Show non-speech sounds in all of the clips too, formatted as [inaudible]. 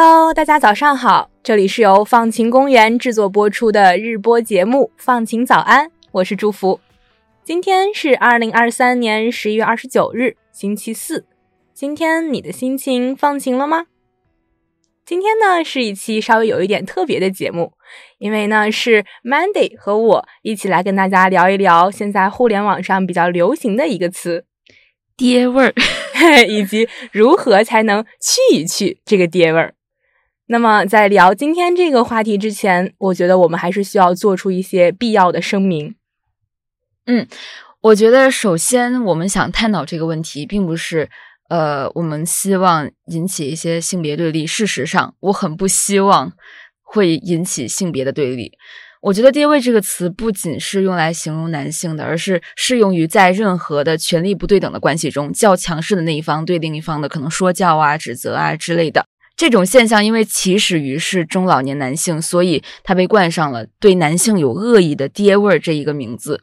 Hello，大家早上好，这里是由放晴公园制作播出的日播节目《放晴早安》，我是祝福。今天是二零二三年十一月二十九日，星期四。今天你的心情放晴了吗？今天呢是一期稍微有一点特别的节目，因为呢是 Mandy 和我一起来跟大家聊一聊现在互联网上比较流行的一个词“爹味儿 [laughs] ”，以及如何才能去一去这个爹味儿。那么在聊今天这个话题之前，我觉得我们还是需要做出一些必要的声明。嗯，我觉得首先我们想探讨这个问题，并不是呃，我们希望引起一些性别对立。事实上，我很不希望会引起性别的对立。我觉得“爹位”这个词不仅是用来形容男性的，而是适用于在任何的权力不对等的关系中，较强势的那一方对另一方的可能说教啊、指责啊之类的。这种现象因为起始于是中老年男性，所以他被冠上了对男性有恶意的“爹味儿”这一个名字。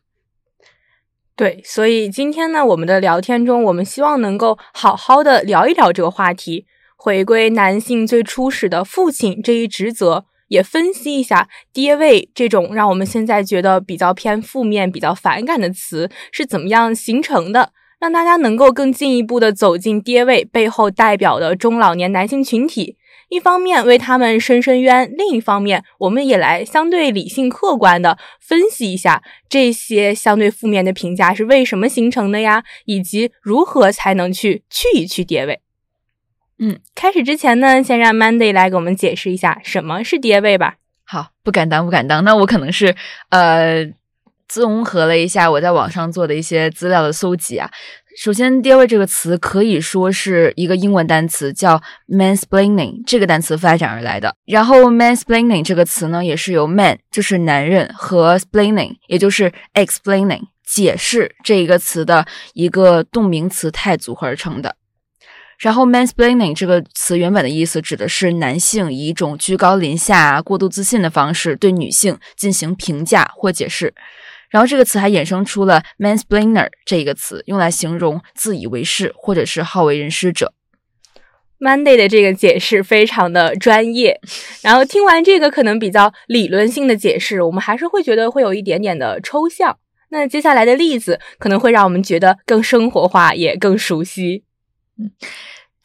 对，所以今天呢，我们的聊天中，我们希望能够好好的聊一聊这个话题，回归男性最初始的父亲这一职责，也分析一下“爹位”这种让我们现在觉得比较偏负面、比较反感的词是怎么样形成的，让大家能够更进一步的走进“爹位”背后代表的中老年男性群体。一方面为他们伸伸冤，另一方面，我们也来相对理性客观的分析一下这些相对负面的评价是为什么形成的呀，以及如何才能去去一去跌位。嗯，开始之前呢，先让 Mandy 来给我们解释一下什么是跌位吧。好，不敢当，不敢当。那我可能是呃，综合了一下我在网上做的一些资料的搜集啊。首先，“爹味”这个词可以说是一个英文单词，叫 “mansplaining” 这个单词发展而来的。然后，“mansplaining” 这个词呢，也是由 “man” 就是男人和 “splaining” 也就是 “explaining” 解释这一个词的一个动名词态组合而成的。然后，“mansplaining” 这个词原本的意思指的是男性以一种居高临下、过度自信的方式对女性进行评价或解释。然后这个词还衍生出了 mansplainer 这一个词，用来形容自以为是或者是好为人师者。Monday 的这个解释非常的专业。[laughs] 然后听完这个可能比较理论性的解释，我们还是会觉得会有一点点的抽象。那接下来的例子可能会让我们觉得更生活化，也更熟悉。嗯。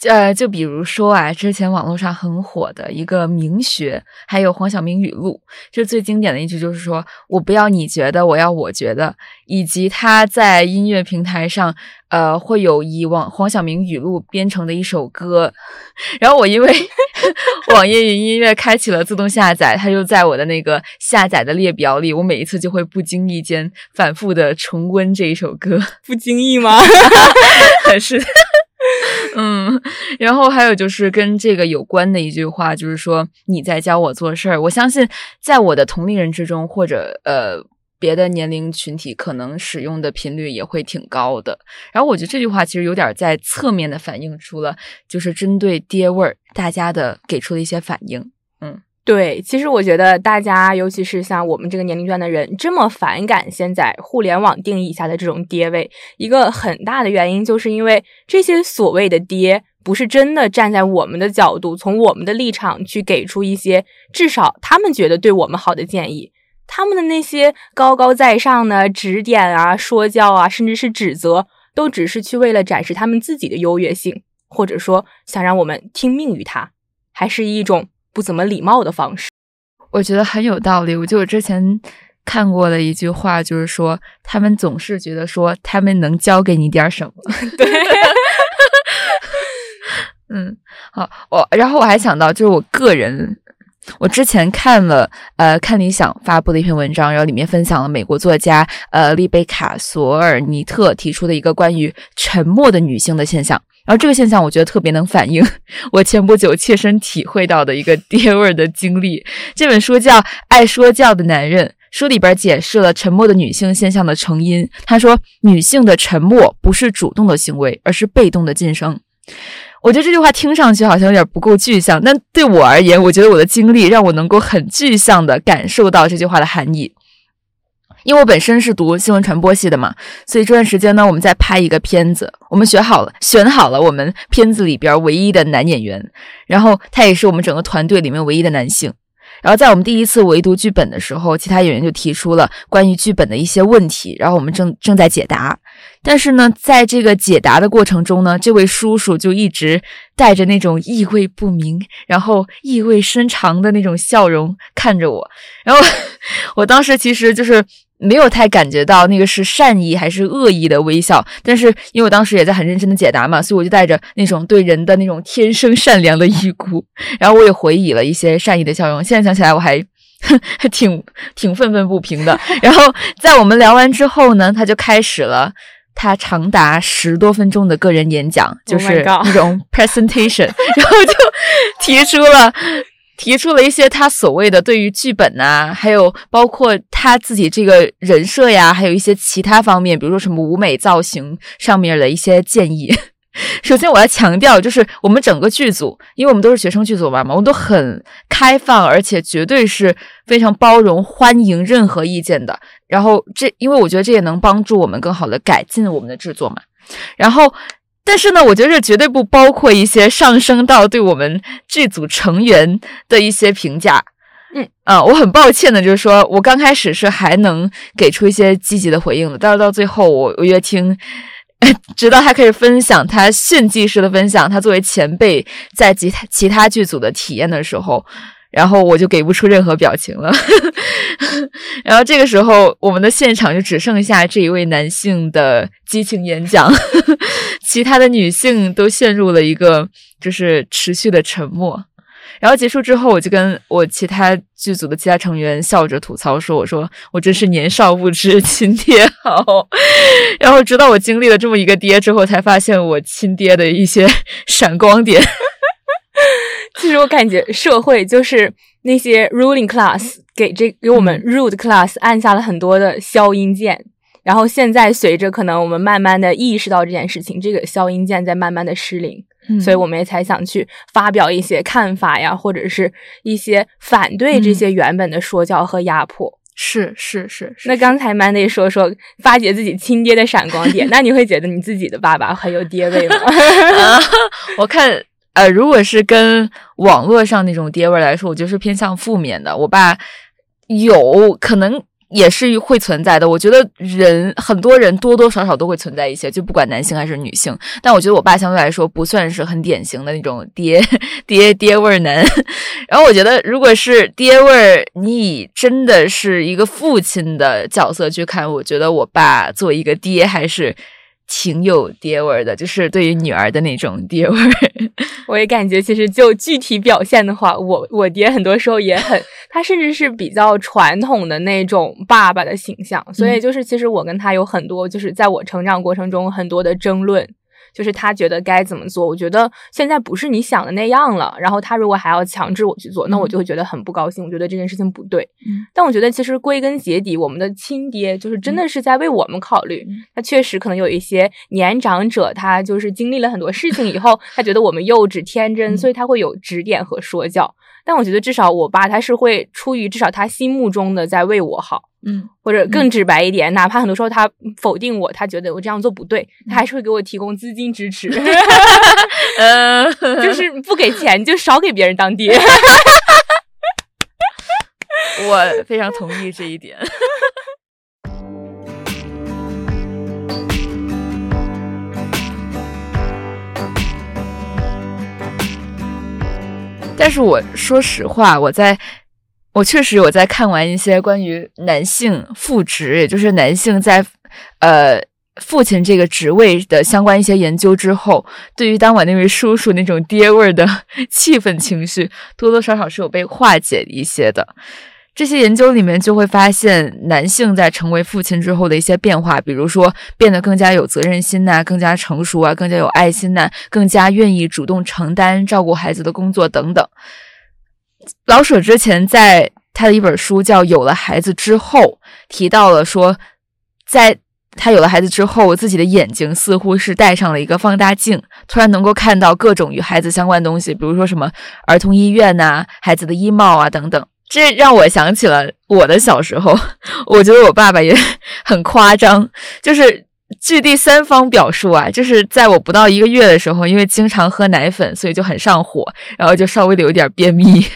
呃，就比如说啊，之前网络上很火的一个名学，还有黄晓明语录，就最经典的一句就是说“我不要你觉得，我要我觉得”，以及他在音乐平台上，呃，会有以网黄晓明语录编成的一首歌，[laughs] 然后我因为 [laughs] 网易云音乐开启了自动下载，它就在我的那个下载的列表里，我每一次就会不经意间反复的重温这一首歌，不经意吗？[laughs] 是。嗯，然后还有就是跟这个有关的一句话，就是说你在教我做事儿。我相信在我的同龄人之中，或者呃别的年龄群体，可能使用的频率也会挺高的。然后我觉得这句话其实有点在侧面的反映出了，就是针对爹味儿大家的给出的一些反应。对，其实我觉得大家，尤其是像我们这个年龄段的人，这么反感现在互联网定义下的这种爹位，一个很大的原因，就是因为这些所谓的爹，不是真的站在我们的角度，从我们的立场去给出一些至少他们觉得对我们好的建议。他们的那些高高在上的指点啊、说教啊，甚至是指责，都只是去为了展示他们自己的优越性，或者说想让我们听命于他，还是一种。不怎么礼貌的方式，我觉得很有道理。我就之前看过的一句话，就是说他们总是觉得说他们能教给你点什么。[laughs] 对，[laughs] 嗯，好，我然后我还想到，就是我个人，我之前看了呃看理想发布的一篇文章，然后里面分享了美国作家呃丽贝卡索尔尼特提出的一个关于沉默的女性的现象。然后这个现象，我觉得特别能反映 [laughs] 我前不久切身体会到的一个爹味儿的经历。这本书叫《爱说教的男人》，书里边解释了沉默的女性现象的成因。他说，女性的沉默不是主动的行为，而是被动的晋升。我觉得这句话听上去好像有点不够具象，但对我而言，我觉得我的经历让我能够很具象的感受到这句话的含义。因为我本身是读新闻传播系的嘛，所以这段时间呢，我们在拍一个片子，我们选好了，选好了我们片子里边唯一的男演员，然后他也是我们整个团队里面唯一的男性。然后在我们第一次围读剧本的时候，其他演员就提出了关于剧本的一些问题，然后我们正正在解答。但是呢，在这个解答的过程中呢，这位叔叔就一直带着那种意味不明，然后意味深长的那种笑容看着我。然后 [laughs] 我当时其实就是。没有太感觉到那个是善意还是恶意的微笑，但是因为我当时也在很认真的解答嘛，所以我就带着那种对人的那种天生善良的预估，[laughs] 然后我也回以了一些善意的笑容。现在想起来，我还还 [laughs] 挺挺愤愤不平的。[laughs] 然后在我们聊完之后呢，他就开始了他长达十多分钟的个人演讲，就是那种 presentation，然后就提出了。提出了一些他所谓的对于剧本呐，还有包括他自己这个人设呀，还有一些其他方面，比如说什么舞美造型上面的一些建议。[laughs] 首先，我要强调，就是我们整个剧组，因为我们都是学生剧组嘛，我们都很开放，而且绝对是非常包容、欢迎任何意见的。然后，这因为我觉得这也能帮助我们更好的改进我们的制作嘛。然后。但是呢，我觉得这绝对不包括一些上升到对我们剧组成员的一些评价。嗯啊，我很抱歉的，就是说我刚开始是还能给出一些积极的回应的，但是到最后，我我越听，[laughs] 直到他开始分享他炫技式的分享，他作为前辈在其他其他剧组的体验的时候。然后我就给不出任何表情了，[laughs] 然后这个时候我们的现场就只剩下这一位男性的激情演讲，其他的女性都陷入了一个就是持续的沉默。然后结束之后，我就跟我其他剧组的其他成员笑着吐槽说：“我说我真是年少不知亲爹好。[laughs] ”然后直到我经历了这么一个爹之后，才发现我亲爹的一些 [laughs] 闪光点。[laughs] 其实我感觉社会就是那些 ruling class 给这给我们 rude class 按下了很多的消音键，然后现在随着可能我们慢慢的意识到这件事情，这个消音键在慢慢的失灵，所以我们也才想去发表一些看法呀，或者是一些反对这些原本的说教和压迫。是是是。那刚才 Mandy 说说发掘自己亲爹的闪光点，[laughs] 那你会觉得你自己的爸爸很有爹味吗？[laughs] [laughs] 我看。呃，如果是跟网络上那种爹味来说，我就是偏向负面的。我爸有可能也是会存在的。我觉得人很多人多多少少都会存在一些，就不管男性还是女性。但我觉得我爸相对来说不算是很典型的那种爹爹爹味儿男。然后我觉得，如果是爹味儿，你以真的是一个父亲的角色去看，我觉得我爸作为一个爹还是。挺有爹味儿的，就是对于女儿的那种爹味儿。[laughs] 我也感觉，其实就具体表现的话，我我爹很多时候也很，他甚至是比较传统的那种爸爸的形象。所以就是，其实我跟他有很多，就是在我成长过程中很多的争论。就是他觉得该怎么做，我觉得现在不是你想的那样了。然后他如果还要强制我去做，那我就会觉得很不高兴。我觉得这件事情不对。但我觉得其实归根结底，我们的亲爹就是真的是在为我们考虑。他确实可能有一些年长者，他就是经历了很多事情以后，他觉得我们幼稚天真，所以他会有指点和说教。但我觉得至少我爸他是会出于至少他心目中的在为我好。嗯，或者更直白一点，哪怕很多时候他否定我，他觉得我这样做不对，他还是会给我提供资金支持。[laughs] 呃，[laughs] 就是不给钱就少给别人当爹。我 [laughs] 非常同意这一点。但是我说实话，我在。我确实有在看完一些关于男性父职，也就是男性在呃父亲这个职位的相关一些研究之后，对于当晚那位叔叔那种爹味儿的 [laughs] 气愤情绪，多多少少是有被化解一些的。这些研究里面就会发现，男性在成为父亲之后的一些变化，比如说变得更加有责任心呐，更加成熟啊，更加有爱心呐，更加愿意主动承担照顾孩子的工作等等。老舍之前在他的一本书叫《有了孩子之后》提到了说，在他有了孩子之后，自己的眼睛似乎是戴上了一个放大镜，突然能够看到各种与孩子相关的东西，比如说什么儿童医院呐、孩子的衣帽啊等等。这让我想起了我的小时候，我觉得我爸爸也很夸张，就是据第三方表述啊，就是在我不到一个月的时候，因为经常喝奶粉，所以就很上火，然后就稍微的有点便秘，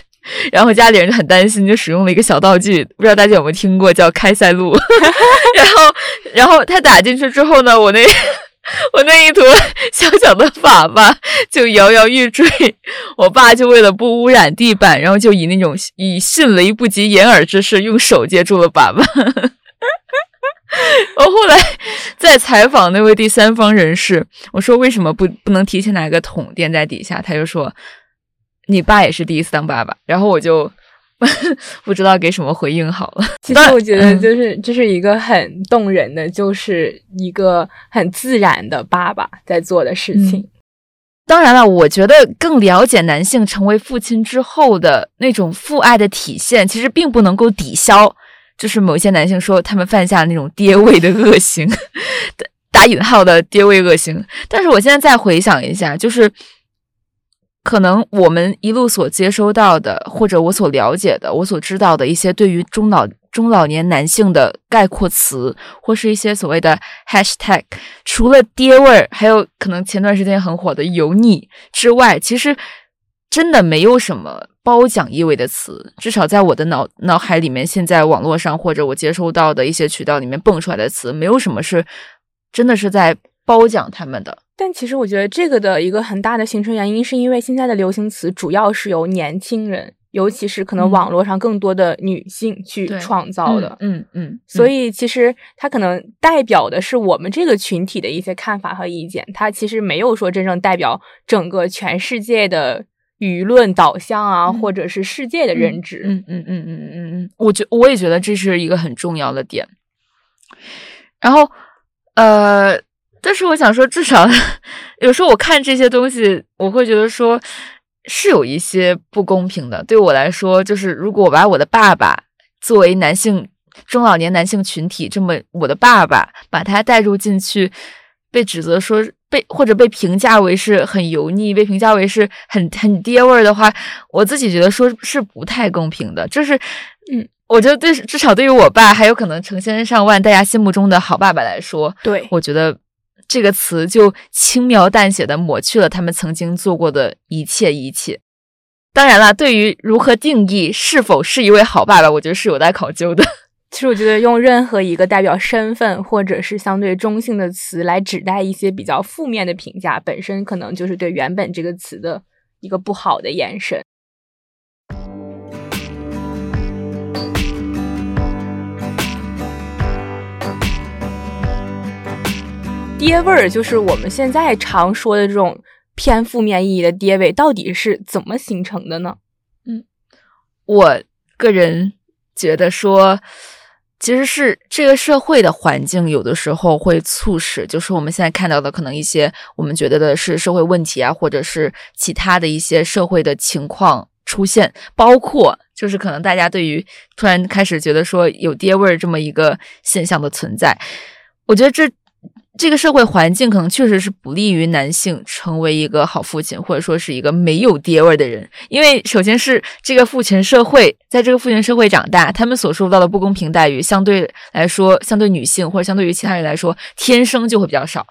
然后家里人就很担心，就使用了一个小道具，不知道大家有没有听过，叫开塞露，[laughs] 然后然后他打进去之后呢，我那。我那一坨小小的粑粑就摇摇欲坠，我爸就为了不污染地板，然后就以那种以迅雷不及掩耳之势用手接住了粑粑。[laughs] 我后来在采访那位第三方人士，我说为什么不不能提前拿个桶垫在底下？他就说你爸也是第一次当爸爸，然后我就。[laughs] 不知道给什么回应好了。其实我觉得，就是这是一个很动人的，就是一个很自然的爸爸在做的事情。当然了，我觉得更了解男性成为父亲之后的那种父爱的体现，其实并不能够抵消，就是某些男性说他们犯下那种爹味的恶行，[laughs] 打引号的爹味恶行。但是我现在再回想一下，就是。可能我们一路所接收到的，或者我所了解的，我所知道的一些对于中老中老年男性的概括词，或是一些所谓的 hashtag，除了爹味儿，还有可能前段时间很火的油腻之外，其实真的没有什么褒奖意味的词。至少在我的脑脑海里面，现在网络上或者我接收到的一些渠道里面蹦出来的词，没有什么是真的是在褒奖他们的。但其实我觉得这个的一个很大的形成原因，是因为现在的流行词主要是由年轻人，尤其是可能网络上更多的女性去创造的。嗯嗯，所以其实它可能代表的是我们这个群体的一些看法和意见，它其实没有说真正代表整个全世界的舆论导向啊，或者是世界的认知。嗯嗯嗯嗯嗯嗯，我觉我也觉得这是一个很重要的点。然后，呃。但是我想说，至少有时候我看这些东西，我会觉得说是有一些不公平的。对我来说，就是如果我把我的爸爸作为男性中老年男性群体这么我的爸爸，把他带入进去，被指责说被或者被评价为是很油腻，被评价为是很很爹味儿的话，我自己觉得说是不太公平的。就是嗯，我觉得对至少对于我爸，还有可能成千上万大家心目中的好爸爸来说，对我觉得。这个词就轻描淡写的抹去了他们曾经做过的一切一切。当然了，对于如何定义是否是一位好爸爸，我觉得是有待考究的。[laughs] 其实，我觉得用任何一个代表身份或者是相对中性的词来指代一些比较负面的评价，本身可能就是对原本这个词的一个不好的延伸。爹味儿就是我们现在常说的这种偏负面意义的爹味，到底是怎么形成的呢？嗯，我个人觉得说，其实是这个社会的环境有的时候会促使，就是我们现在看到的可能一些我们觉得的是社会问题啊，或者是其他的一些社会的情况出现，包括就是可能大家对于突然开始觉得说有爹味儿这么一个现象的存在，我觉得这。这个社会环境可能确实是不利于男性成为一个好父亲，或者说是一个没有爹味的人。因为首先是这个父权社会，在这个父权社会长大，他们所受到的不公平待遇，相对来说，相对女性或者相对于其他人来说，天生就会比较少。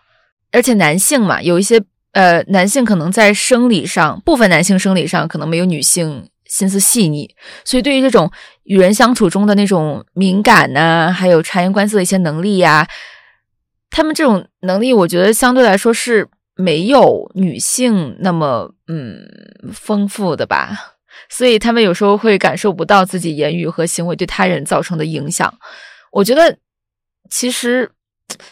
而且男性嘛，有一些呃，男性可能在生理上，部分男性生理上可能没有女性心思细腻，所以对于这种与人相处中的那种敏感呐，还有察言观色的一些能力呀。他们这种能力，我觉得相对来说是没有女性那么嗯丰富的吧，所以他们有时候会感受不到自己言语和行为对他人造成的影响。我觉得其实。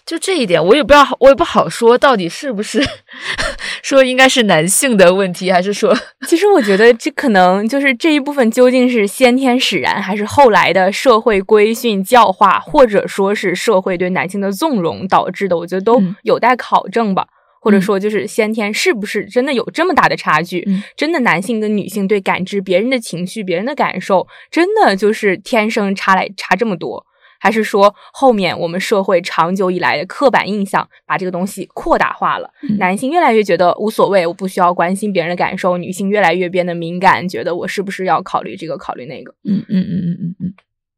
就这一点，我也不知道，我也不好说，到底是不是 [laughs] 说应该是男性的问题，还是说，其实我觉得这可能就是这一部分究竟是先天使然，还是后来的社会规训教化，或者说是社会对男性的纵容导致的，我觉得都有待考证吧。或者说，就是先天是不是真的有这么大的差距？真的男性跟女性对感知别人的情绪、别人的感受，真的就是天生差来差这么多？还是说后面我们社会长久以来的刻板印象把这个东西扩大化了？男性越来越觉得无所谓，我不需要关心别人的感受；女性越来越变得敏感，觉得我是不是要考虑这个考虑那个？嗯嗯嗯嗯嗯嗯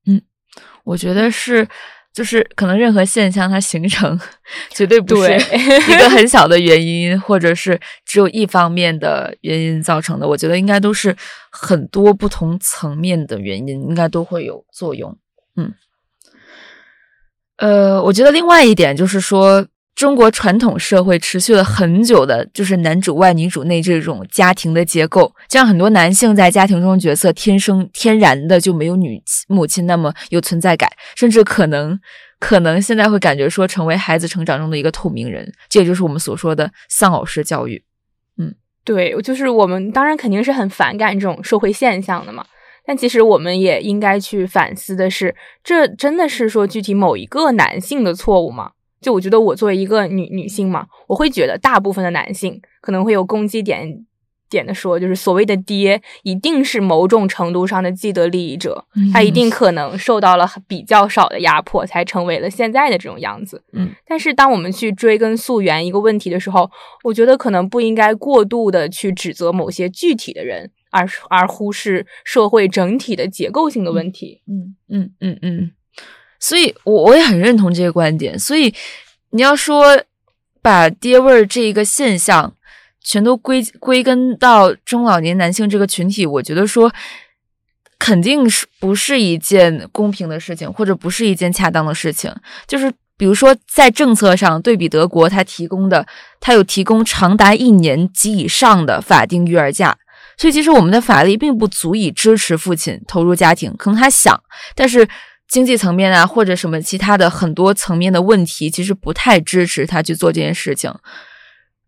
嗯，我觉得是。就是可能任何现象它形成，绝对不是一个很小的原因，或者是只有一方面的原因造成的。我觉得应该都是很多不同层面的原因，应该都会有作用。嗯，呃，我觉得另外一点就是说。中国传统社会持续了很久的，就是男主外女主内这种家庭的结构，这样很多男性在家庭中角色天生天然的就没有女母亲那么有存在感，甚至可能可能现在会感觉说成为孩子成长中的一个透明人，这也就是我们所说的丧偶式教育。嗯，对，就是我们当然肯定是很反感这种社会现象的嘛，但其实我们也应该去反思的是，这真的是说具体某一个男性的错误吗？就我觉得，我作为一个女女性嘛，我会觉得大部分的男性可能会有攻击点点的说，就是所谓的爹一定是某种程度上的既得利益者，他一定可能受到了比较少的压迫，才成为了现在的这种样子。嗯，但是当我们去追根溯源一个问题的时候，我觉得可能不应该过度的去指责某些具体的人，而而忽视社会整体的结构性的问题。嗯嗯嗯嗯。所以，我我也很认同这个观点。所以，你要说把爹味儿这一个现象全都归归根到中老年男性这个群体，我觉得说肯定是不是一件公平的事情，或者不是一件恰当的事情。就是比如说，在政策上对比德国，它提供的它有提供长达一年及以上的法定育儿假，所以其实我们的法律并不足以支持父亲投入家庭。可能他想，但是。经济层面啊，或者什么其他的很多层面的问题，其实不太支持他去做这件事情。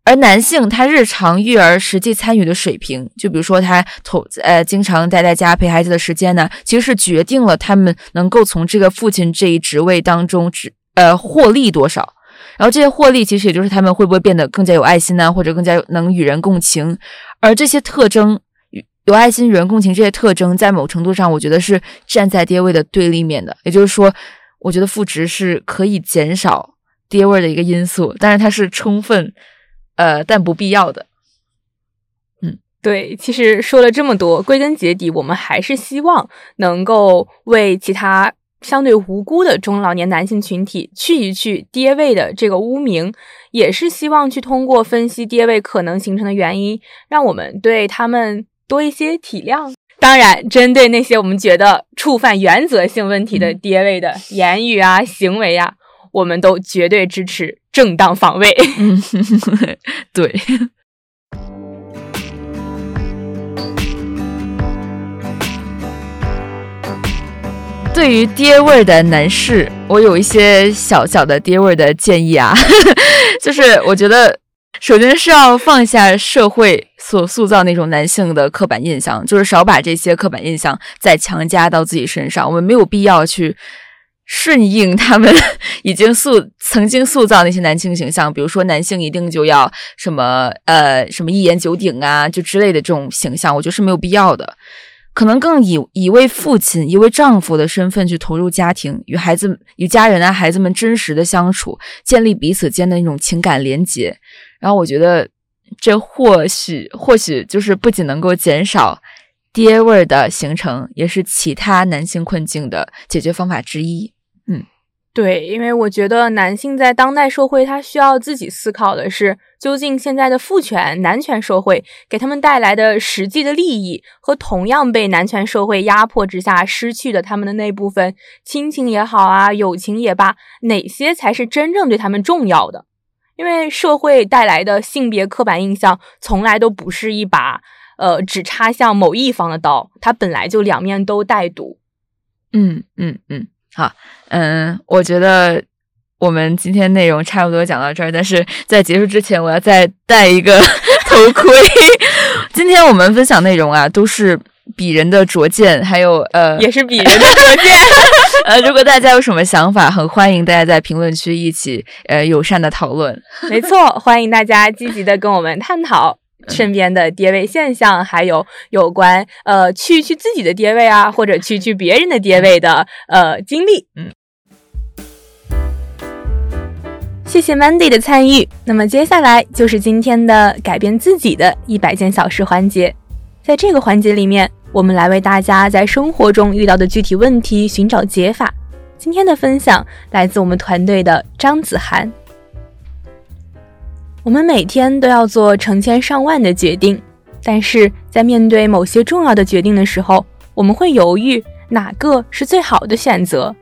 而男性他日常育儿实际参与的水平，就比如说他投呃经常待在家陪孩子的时间呢，其实是决定了他们能够从这个父亲这一职位当中只呃获利多少。然后这些获利其实也就是他们会不会变得更加有爱心呢，或者更加能与人共情。而这些特征。有爱心、与人共情这些特征，在某程度上，我觉得是站在爹位的对立面的。也就是说，我觉得赋值是可以减少爹味的一个因素，但是它是充分，呃，但不必要的。嗯，对。其实说了这么多，归根结底，我们还是希望能够为其他相对无辜的中老年男性群体去一去爹位的这个污名，也是希望去通过分析爹位可能形成的原因，让我们对他们。多一些体谅，当然，针对那些我们觉得触犯原则性问题的爹位的言语啊、行为啊，我们都绝对支持正当防卫。嗯，[laughs] 对。对于爹味儿的男士，我有一些小小的爹味儿的建议啊，[laughs] 就是我觉得。首先是要放下社会所塑造那种男性的刻板印象，就是少把这些刻板印象再强加到自己身上。我们没有必要去顺应他们已经塑曾经塑造那些男性形象，比如说男性一定就要什么呃什么一言九鼎啊，就之类的这种形象，我觉得是没有必要的。可能更以一位父亲、一位丈夫的身份去投入家庭，与孩子、与家人啊、孩子们真实的相处，建立彼此间的那种情感连结。然后我觉得，这或许或许就是不仅能够减少爹味儿的形成，也是其他男性困境的解决方法之一。嗯，对，因为我觉得男性在当代社会，他需要自己思考的是，究竟现在的父权男权社会给他们带来的实际的利益，和同样被男权社会压迫之下失去的他们的那部分亲情也好啊，友情也罢，哪些才是真正对他们重要的？因为社会带来的性别刻板印象从来都不是一把呃只插向某一方的刀，它本来就两面都带毒。嗯嗯嗯，好，嗯，我觉得我们今天内容差不多讲到这儿，但是在结束之前，我要再戴一个 [laughs] 头盔。[laughs] 今天我们分享内容啊，都是。鄙人的拙见，还有呃，[laughs] 也是鄙人的拙见。[laughs] 呃，如果大家有什么想法，很欢迎大家在评论区一起呃友善的讨论。[laughs] 没错，欢迎大家积极的跟我们探讨身边的跌位现象，还有有关呃去去自己的跌位啊，或者去去别人的跌位的呃经历。嗯。谢谢 Mandy 的参与。那么接下来就是今天的改变自己的一百件小事环节。在这个环节里面，我们来为大家在生活中遇到的具体问题寻找解法。今天的分享来自我们团队的张子涵。我们每天都要做成千上万的决定，但是在面对某些重要的决定的时候，我们会犹豫哪个是最好的选择，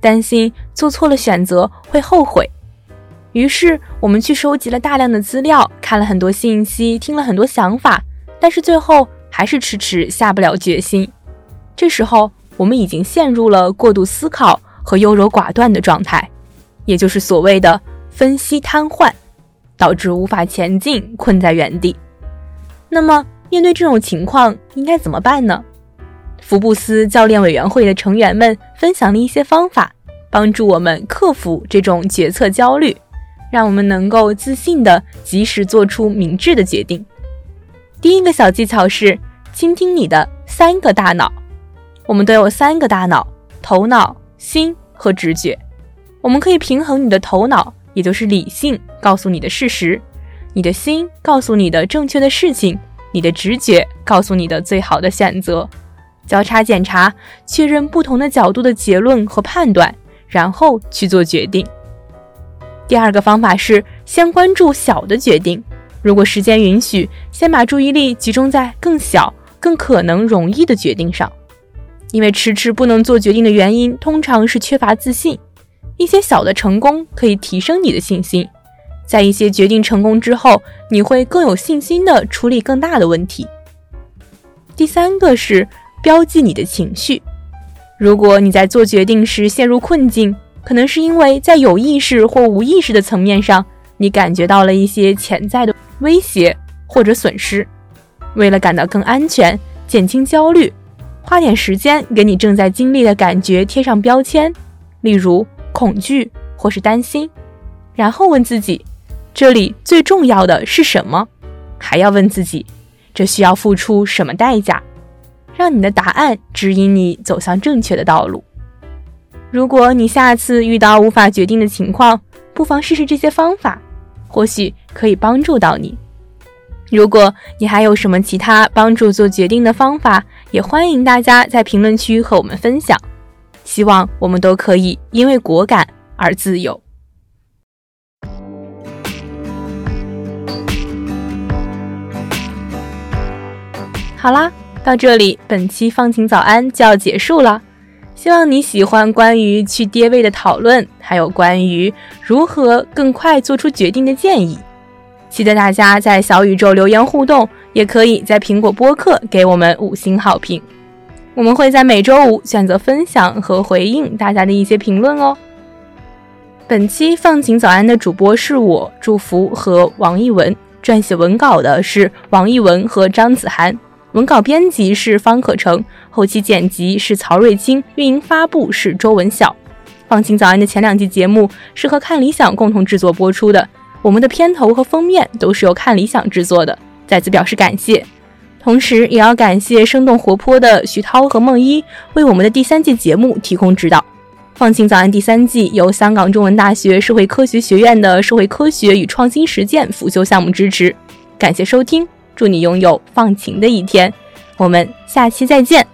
担心做错了选择会后悔。于是我们去收集了大量的资料，看了很多信息，听了很多想法，但是最后还是迟迟下不了决心。这时候，我们已经陷入了过度思考和优柔寡断的状态，也就是所谓的分析瘫痪。导致无法前进，困在原地。那么，面对这种情况，应该怎么办呢？福布斯教练委员会的成员们分享了一些方法，帮助我们克服这种决策焦虑，让我们能够自信的及时做出明智的决定。第一个小技巧是倾听你的三个大脑。我们都有三个大脑：头脑、心和直觉。我们可以平衡你的头脑。也就是理性告诉你的事实，你的心告诉你的正确的事情，你的直觉告诉你的最好的选择，交叉检查，确认不同的角度的结论和判断，然后去做决定。第二个方法是先关注小的决定，如果时间允许，先把注意力集中在更小、更可能容易的决定上，因为迟迟不能做决定的原因，通常是缺乏自信。一些小的成功可以提升你的信心，在一些决定成功之后，你会更有信心的处理更大的问题。第三个是标记你的情绪，如果你在做决定时陷入困境，可能是因为在有意识或无意识的层面上，你感觉到了一些潜在的威胁或者损失。为了感到更安全，减轻焦虑，花点时间给你正在经历的感觉贴上标签，例如。恐惧或是担心，然后问自己：这里最重要的是什么？还要问自己：这需要付出什么代价？让你的答案指引你走向正确的道路。如果你下次遇到无法决定的情况，不妨试试这些方法，或许可以帮助到你。如果你还有什么其他帮助做决定的方法，也欢迎大家在评论区和我们分享。希望我们都可以因为果敢而自由。好啦，到这里，本期放晴早安就要结束了。希望你喜欢关于去跌位的讨论，还有关于如何更快做出决定的建议。期待大家在小宇宙留言互动，也可以在苹果播客给我们五星好评。我们会在每周五选择分享和回应大家的一些评论哦。本期放晴早安的主播是我祝福和王一文，撰写文稿的是王一文和张子涵，文稿编辑是方可成，后期剪辑是曹瑞清，运营发布是周文晓。放晴早安的前两季节目是和看理想共同制作播出的，我们的片头和封面都是由看理想制作的，再次表示感谢。同时，也要感谢生动活泼的徐涛和梦一为我们的第三季节目提供指导。放晴早安第三季由香港中文大学社会科学学院的社会科学与创新实践辅修项目支持。感谢收听，祝你拥有放晴的一天。我们下期再见。